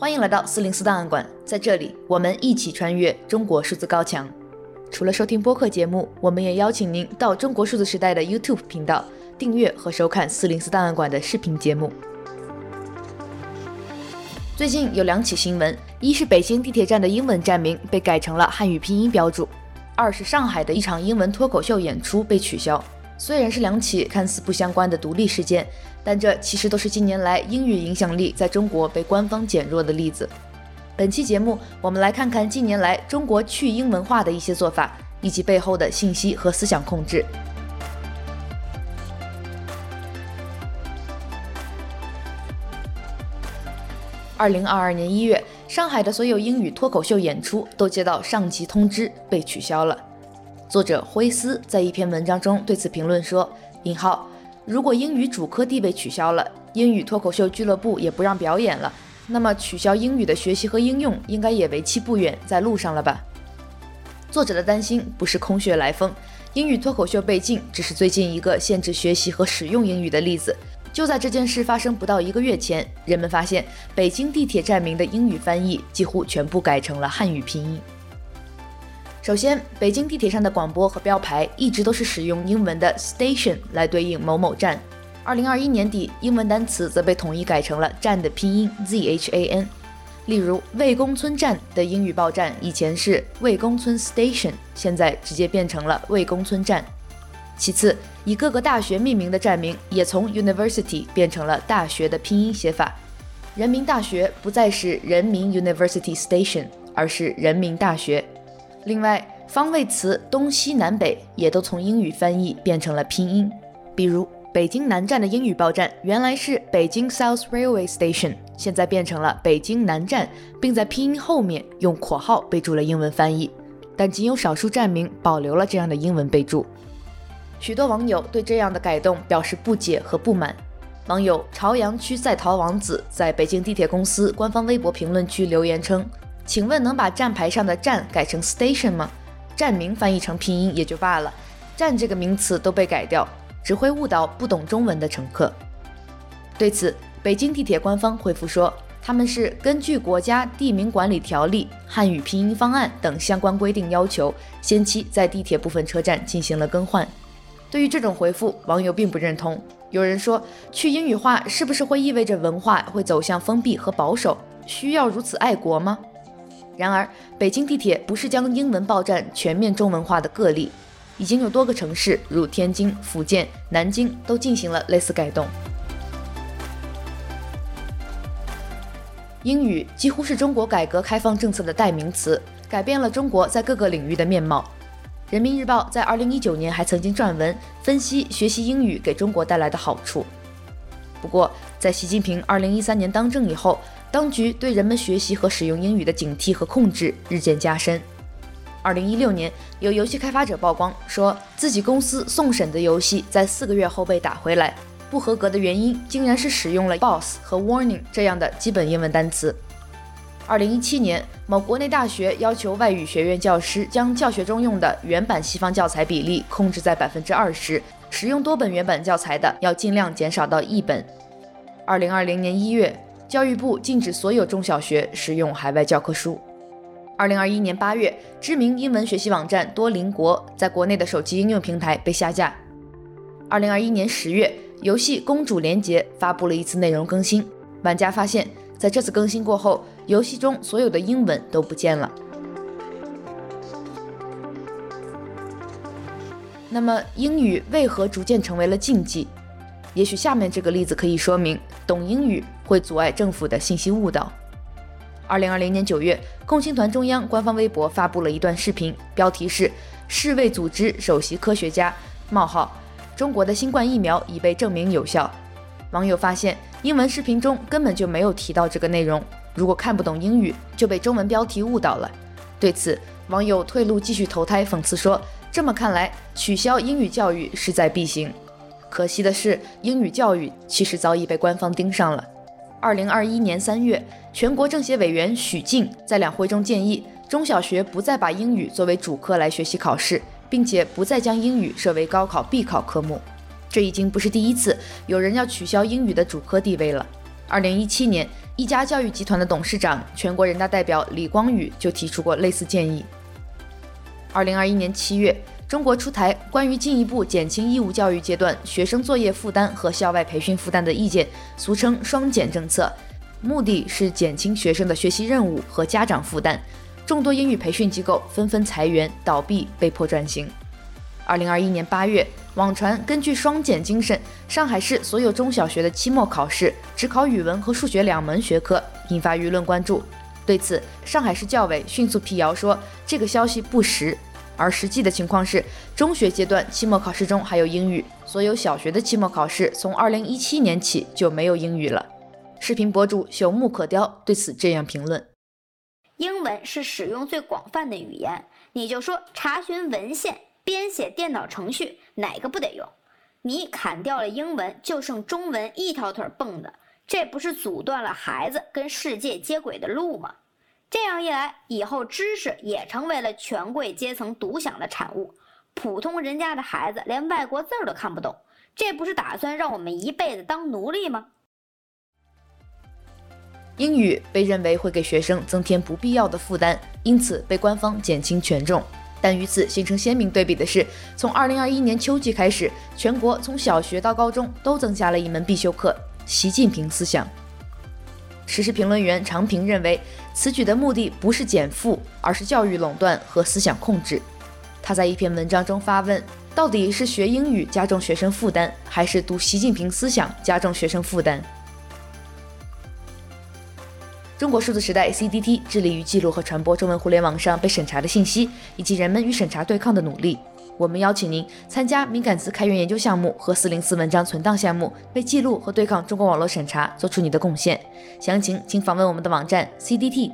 欢迎来到四零四档案馆，在这里我们一起穿越中国数字高墙。除了收听播客节目，我们也邀请您到中国数字时代的 YouTube 频道订阅和收看四零四档案馆的视频节目。最近有两起新闻：一是北京地铁站的英文站名被改成了汉语拼音标注；二是上海的一场英文脱口秀演出被取消。虽然是两起看似不相关的独立事件，但这其实都是近年来英语影响力在中国被官方减弱的例子。本期节目，我们来看看近年来中国去英文化的一些做法，以及背后的信息和思想控制。二零二二年一月，上海的所有英语脱口秀演出都接到上级通知，被取消了。作者辉思在一篇文章中对此评论说：“引号，如果英语主科地位取消了，英语脱口秀俱乐部也不让表演了，那么取消英语的学习和应用应该也为期不远，在路上了吧？”作者的担心不是空穴来风，英语脱口秀被禁只是最近一个限制学习和使用英语的例子。就在这件事发生不到一个月前，人们发现北京地铁站名的英语翻译几乎全部改成了汉语拼音。首先，北京地铁上的广播和标牌一直都是使用英文的 station 来对应某某站。二零二一年底，英文单词则被统一改成了站的拼音 zhan。例如，魏公村站的英语报站以前是魏公村 station，现在直接变成了魏公村站。其次，以各个大学命名的站名也从 university 变成了大学的拼音写法。人民大学不再是人民 University Station，而是人民大学。另外，方位词东西南北也都从英语翻译变成了拼音。比如，北京南站的英语报站原来是北京 South Railway Station，现在变成了北京南站，并在拼音后面用括号备注了英文翻译。但仅有少数站名保留了这样的英文备注。许多网友对这样的改动表示不解和不满。网友朝阳区在逃王子在北京地铁公司官方微博评论区留言称。请问能把站牌上的站改成 station 吗？站名翻译成拼音也就罢了，站这个名词都被改掉，只会误导不懂中文的乘客。对此，北京地铁官方回复说，他们是根据国家地名管理条例、汉语拼音方案等相关规定要求，先期在地铁部分车站进行了更换。对于这种回复，网友并不认同。有人说，去英语化是不是会意味着文化会走向封闭和保守？需要如此爱国吗？然而，北京地铁不是将英文报站全面中文化的个例，已经有多个城市，如天津、福建、南京，都进行了类似改动。英语几乎是中国改革开放政策的代名词，改变了中国在各个领域的面貌。人民日报在2019年还曾经撰文分析学习英语给中国带来的好处。不过，在习近平2013年当政以后，当局对人们学习和使用英语的警惕和控制日渐加深。二零一六年，有游戏开发者曝光，说自己公司送审的游戏在四个月后被打回来，不合格的原因竟然是使用了 “boss” 和 “warning” 这样的基本英文单词。二零一七年，某国内大学要求外语学院教师将教学中用的原版西方教材比例控制在百分之二十，使用多本原版教材的要尽量减少到一本。二零二零年一月。教育部禁止所有中小学使用海外教科书。二零二一年八月，知名英文学习网站多邻国在国内的手机应用平台被下架。二零二一年十月，游戏《公主连结》发布了一次内容更新，玩家发现，在这次更新过后，游戏中所有的英文都不见了。那么，英语为何逐渐成为了禁忌？也许下面这个例子可以说明，懂英语会阻碍政府的信息误导。二零二零年九月，共青团中央官方微博发布了一段视频，标题是“世卫组织首席科学家：冒号中国的新冠疫苗已被证明有效”。网友发现，英文视频中根本就没有提到这个内容。如果看不懂英语，就被中文标题误导了。对此，网友退路继续投胎，讽刺说：“这么看来，取消英语教育势在必行。”可惜的是，英语教育其实早已被官方盯上了。二零二一年三月，全国政协委员许静在两会中建议，中小学不再把英语作为主科来学习考试，并且不再将英语设为高考必考科目。这已经不是第一次有人要取消英语的主科地位了。二零一七年，一家教育集团的董事长、全国人大代表李光宇就提出过类似建议。二零二一年七月，中国出台关于进一步减轻义务教育阶段学生作业负担和校外培训负担的意见，俗称“双减”政策，目的是减轻学生的学习任务和家长负担。众多英语培训机构纷纷裁员、倒闭，被迫转型。二零二一年八月，网传根据“双减”精神，上海市所有中小学的期末考试只考语文和数学两门学科，引发舆论关注。对此，上海市教委迅速辟谣说，这个消息不实。而实际的情况是，中学阶段期末考试中还有英语，所有小学的期末考试从二零一七年起就没有英语了。视频博主朽木可雕对此这样评论：英文是使用最广泛的语言，你就说查询文献、编写电脑程序，哪个不得用？你砍掉了英文，就剩中文一条腿蹦的，这不是阻断了孩子跟世界接轨的路吗？这样一来，以后知识也成为了权贵阶层独享的产物，普通人家的孩子连外国字儿都看不懂，这不是打算让我们一辈子当奴隶吗？英语被认为会给学生增添不必要的负担，因此被官方减轻权重。但与此形成鲜明对比的是，从2021年秋季开始，全国从小学到高中都增加了一门必修课——习近平思想。时事评论员常平认为，此举的目的不是减负，而是教育垄断和思想控制。他在一篇文章中发问：到底是学英语加重学生负担，还是读习近平思想加重学生负担？中国数字时代 （CDT） 致力于记录和传播中文互联网上被审查的信息，以及人们与审查对抗的努力。我们邀请您参加敏感词开源研究项目和四零四文章存档项目，为记录和对抗中国网络审查做出你的贡献。详情请访问我们的网站 cdt.media。